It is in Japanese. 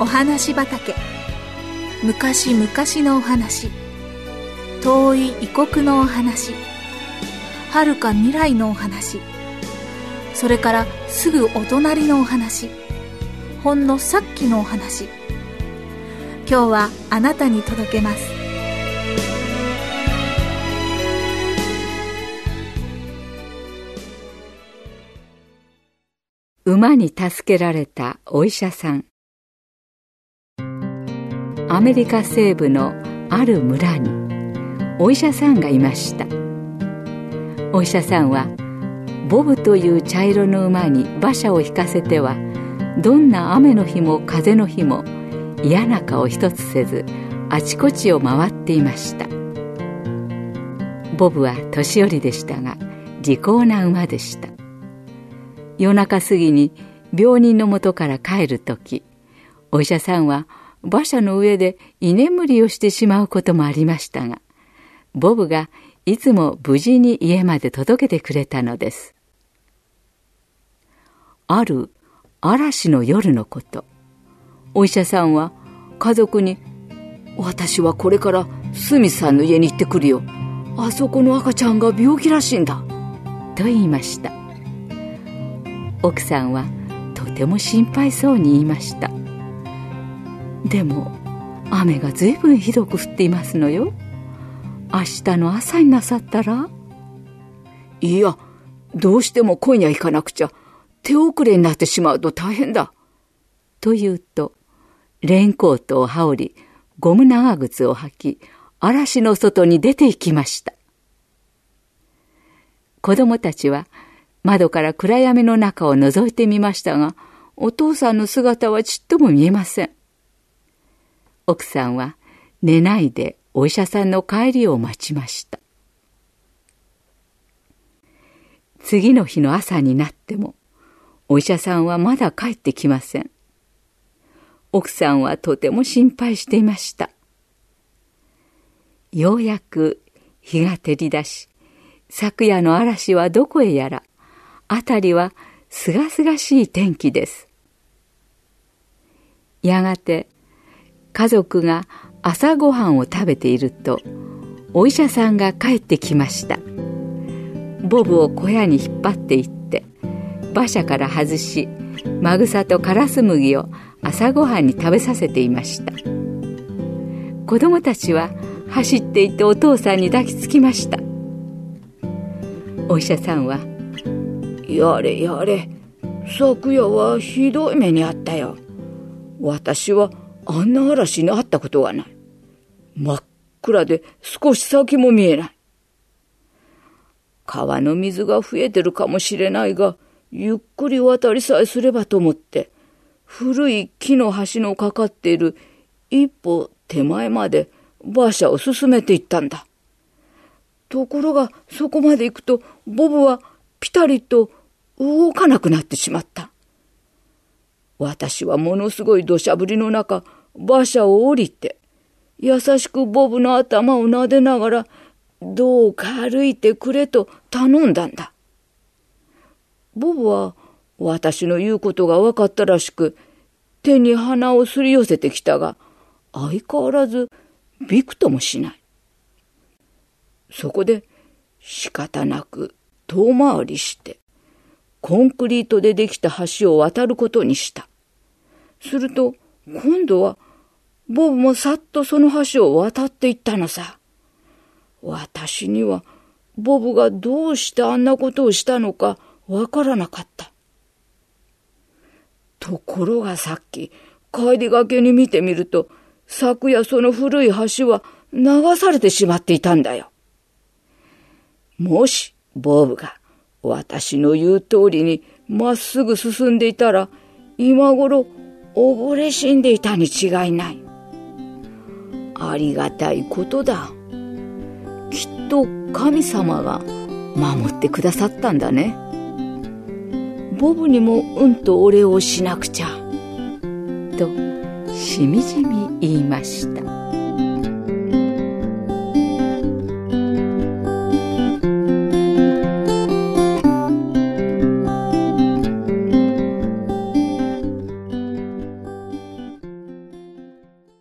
お話畑。昔々のお話。遠い異国のお話。遥か未来のお話。それからすぐお隣のお話。ほんのさっきのお話。今日はあなたに届けます。馬に助けられたお医者さん。アメリカ西部のある村にお医者さんがいました。お医者さんはボブという茶色の馬に馬車を引かせてはどんな雨の日も風の日も嫌な顔一つせずあちこちを回っていました。ボブは年寄りでしたが利口な馬でした。夜中過ぎに病人のもとから帰る時お医者さんは馬車の上で居眠りをしてしまうこともありましたがボブがいつも無事に家まで届けてくれたのです。ある嵐の夜のこと。お医者さんは家族に「私はこれからスミスさんの家に行ってくるよ。あそこの赤ちゃんが病気らしいんだ」と言いました。奥さんはとても心配そうに言いました。でも雨がずいぶんひどく降っていますのよ。明日の朝になさったら。いやどうしても今夜行かなくちゃ。手遅れになってしまうと大変だ。と言うとレインコートを羽織りゴム長靴を履き嵐の外に出て行きました。子供たちは窓から暗闇の中を覗いてみましたがお父さんの姿はちっとも見えません。奥さんは寝ないでお医者さんの帰りを待ちました。次の日の朝になってもお医者さんはまだ帰ってきません。奥さんはとても心配していました。ようやく日が照り出し昨夜の嵐はどこへやら辺りはすがすがしい天気です。やがて家族が朝ごはんを食べているとお医者さんが帰ってきました。ボブを小屋に引っ張っていって馬車から外しマグサとカラス麦を朝ごはんに食べさせていました。子供たちは走っていってお父さんに抱きつきました。お医者さんは「やれやれ昨夜はひどい目にあったよ。私はあんな嵐にあったことがない真っ暗で少し先も見えない川の水が増えてるかもしれないがゆっくり渡りさえすればと思って古い木の橋のかかっている一歩手前まで馬車を進めていったんだ。ところがそこまで行くとボブはピタリと動かなくなってしまった。私はものすごい土砂降りの中馬車を降りて優しくボブの頭を撫でながらどうか歩いてくれと頼んだんだ。ボブは私の言うことが分かったらしく手に鼻をすり寄せてきたが相変わらずびくともしない。そこで仕方なく遠回りしてコンクリートでできた橋を渡ることにした。すると今度はボブもさっとその橋を渡っていったのさ。私にはボブがどうしてあんなことをしたのかわからなかった。ところがさっき帰りがけに見てみると昨夜その古い橋は流されてしまっていたんだよ。もしボブが私の言う通りにまっすぐ進んでいたら今頃溺れ死んでいたに違いない。ありがたいことだ。きっと神様が守ってくださったんだね。ボブにもうんとお礼をしなくちゃ。としみじみ言いました。